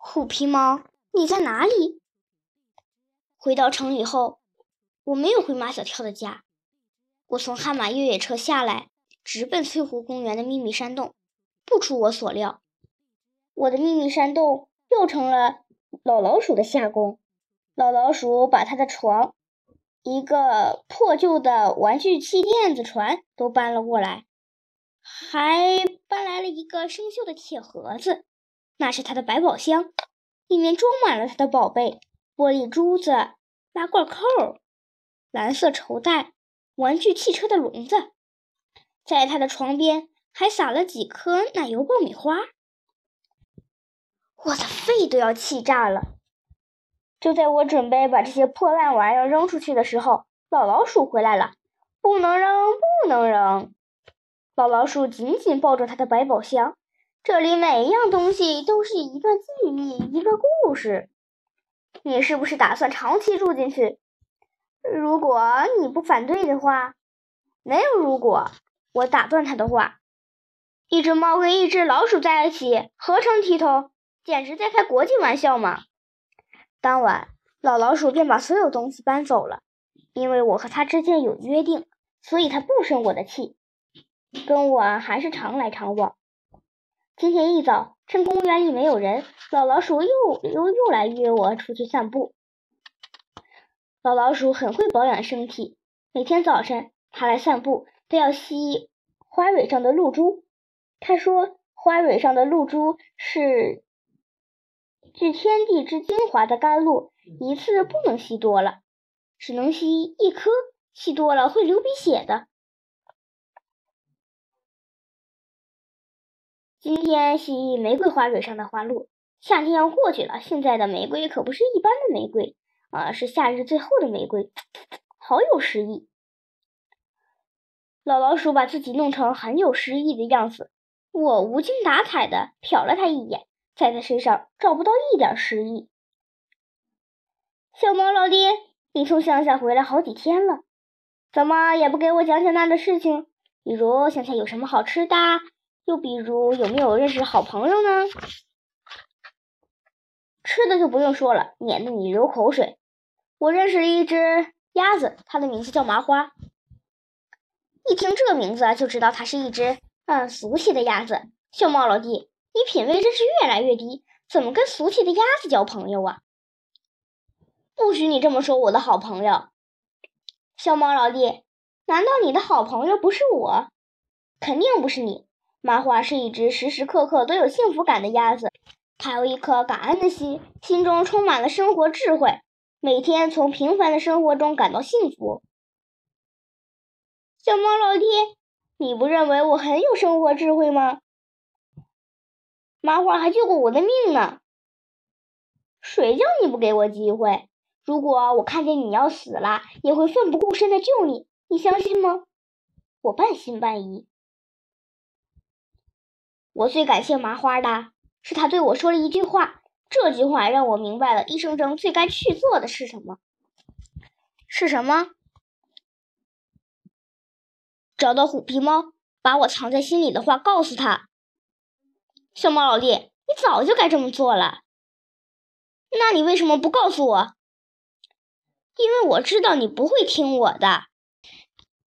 虎皮猫，你在哪里？回到城里后，我没有回马小跳的家，我从悍马越野车下来，直奔翠湖公园的秘密山洞。不出我所料，我的秘密山洞又成了老老鼠的下宫。老老鼠把他的床，一个破旧的玩具气垫子船都搬了过来，还搬来了一个生锈的铁盒子，那是他的百宝箱，里面装满了他的宝贝：玻璃珠子、拉罐扣、蓝色绸带、玩具汽车的笼子。在他的床边。还撒了几颗奶油爆米花，我的肺都要气炸了。就在我准备把这些破烂玩意儿扔出去的时候，老老鼠回来了。不能扔，不能扔！老老鼠紧紧抱着他的百宝箱，这里每一样东西都是一段记忆，一个故事。你是不是打算长期住进去？如果你不反对的话，没有如果。我打断他的话。一只猫跟一只老鼠在一起，合成体统，简直在开国际玩笑嘛！当晚，老老鼠便把所有东西搬走了，因为我和他之间有约定，所以他不生我的气，跟我还是常来常往。今天一早，趁公园里没有人，老老鼠又又又来约我出去散步。老老鼠很会保养身体，每天早晨它来散步都要吸花蕊上的露珠。他说：“花蕊上的露珠是聚天地之精华的甘露，一次不能吸多了，只能吸一颗，吸多了会流鼻血的。”今天是玫瑰花蕊上的花露，夏天要过去了，现在的玫瑰可不是一般的玫瑰啊，是夏日最后的玫瑰，好有诗意。老老鼠把自己弄成很有诗意的样子。我无精打采的瞟了他一眼，在他身上找不到一点诗意。小猫老弟，你从乡下回来好几天了，怎么也不给我讲讲那的事情？比如乡下有什么好吃的，又比如有没有认识好朋友呢？吃的就不用说了，免得你流口水。我认识了一只鸭子，它的名字叫麻花。一听这名字就知道它是一只。嗯，俗气的鸭子，小猫老弟，你品味真是越来越低，怎么跟俗气的鸭子交朋友啊？不许你这么说我的好朋友，小猫老弟，难道你的好朋友不是我？肯定不是你。麻花是一只时时刻刻都有幸福感的鸭子，它有一颗感恩的心，心中充满了生活智慧，每天从平凡的生活中感到幸福。小猫老弟。你不认为我很有生活智慧吗？麻花还救过我的命呢。谁叫你不给我机会？如果我看见你要死了，也会奋不顾身的救你。你相信吗？我半信半疑。我最感谢麻花的是他对我说了一句话，这句话让我明白了一生中最该去做的是什么。是什么？找到虎皮猫，把我藏在心里的话告诉他。小猫老弟，你早就该这么做了。那你为什么不告诉我？因为我知道你不会听我的。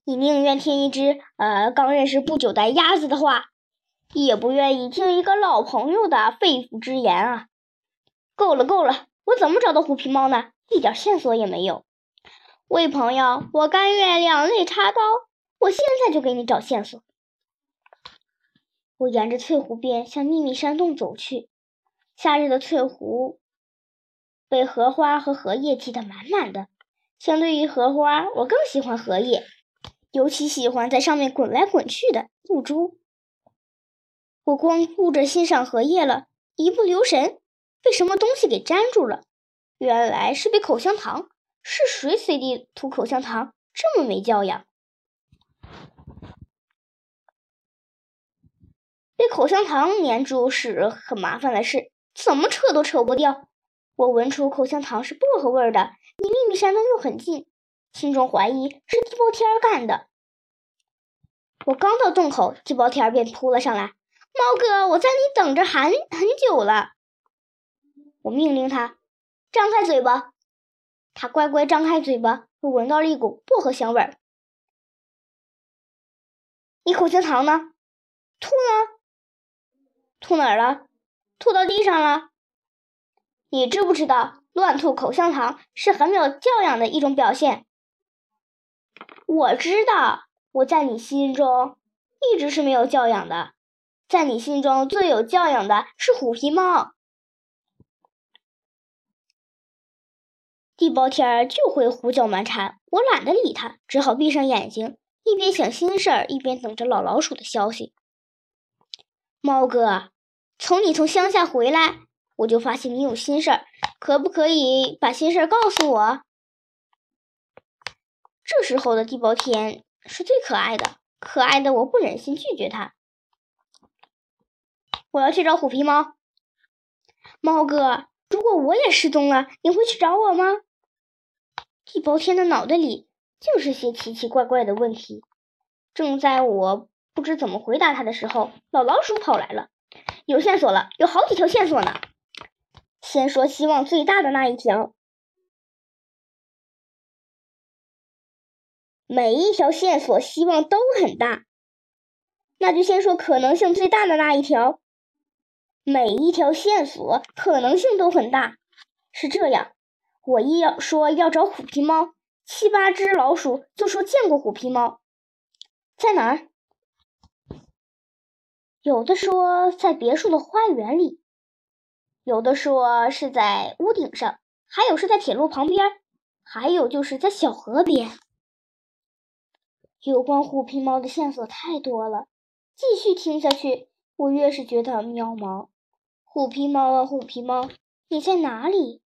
你宁愿听一只呃刚认识不久的鸭子的话，也不愿意听一个老朋友的肺腑之言啊！够了够了，我怎么找到虎皮猫呢？一点线索也没有。喂，朋友，我甘愿两肋插刀。我现在就给你找线索。我沿着翠湖边向秘密山洞走去。夏日的翠湖被荷花和荷叶挤得满满的。相对于荷花，我更喜欢荷叶，尤其喜欢在上面滚来滚去的露珠。我光顾着欣赏荷叶了，一不留神被什么东西给粘住了。原来是被口香糖。是谁随地吐口香糖？这么没教养！被口香糖粘住是很麻烦的事，怎么扯都扯不掉。我闻出口香糖是薄荷味的，离秘密山洞又很近，心中怀疑是地包天干的。我刚到洞口，地包天便扑了上来：“猫哥，我在你等着很很久了。”我命令他张开嘴巴，他乖乖张开嘴巴。我闻到了一股薄荷香味儿。你口香糖呢？吐呢？吐哪儿了？吐到地上了。你知不知道，乱吐口香糖是很没有教养的一种表现？我知道，我在你心中一直是没有教养的。在你心中最有教养的是虎皮猫。地包天儿就会胡搅蛮缠，我懒得理他，只好闭上眼睛，一边想心事儿，一边等着老老鼠的消息。猫哥，从你从乡下回来，我就发现你有心事儿，可不可以把心事儿告诉我？这时候的地包天是最可爱的，可爱的我不忍心拒绝他。我要去找虎皮猫。猫哥，如果我也失踪了，你会去找我吗？地包天的脑袋里就是些奇奇怪怪的问题。正在我不知怎么回答他的时候，老老鼠跑来了。有线索了，有好几条线索呢。先说希望最大的那一条，每一条线索希望都很大，那就先说可能性最大的那一条。每一条线索可能性都很大，是这样。我一要说要找虎皮猫，七八只老鼠就说见过虎皮猫，在哪儿？有的说在别墅的花园里，有的说是在屋顶上，还有是在铁路旁边，还有就是在小河边。有关虎皮猫的线索太多了，继续听下去，我越是觉得渺茫。虎皮猫啊，虎皮猫，你在哪里？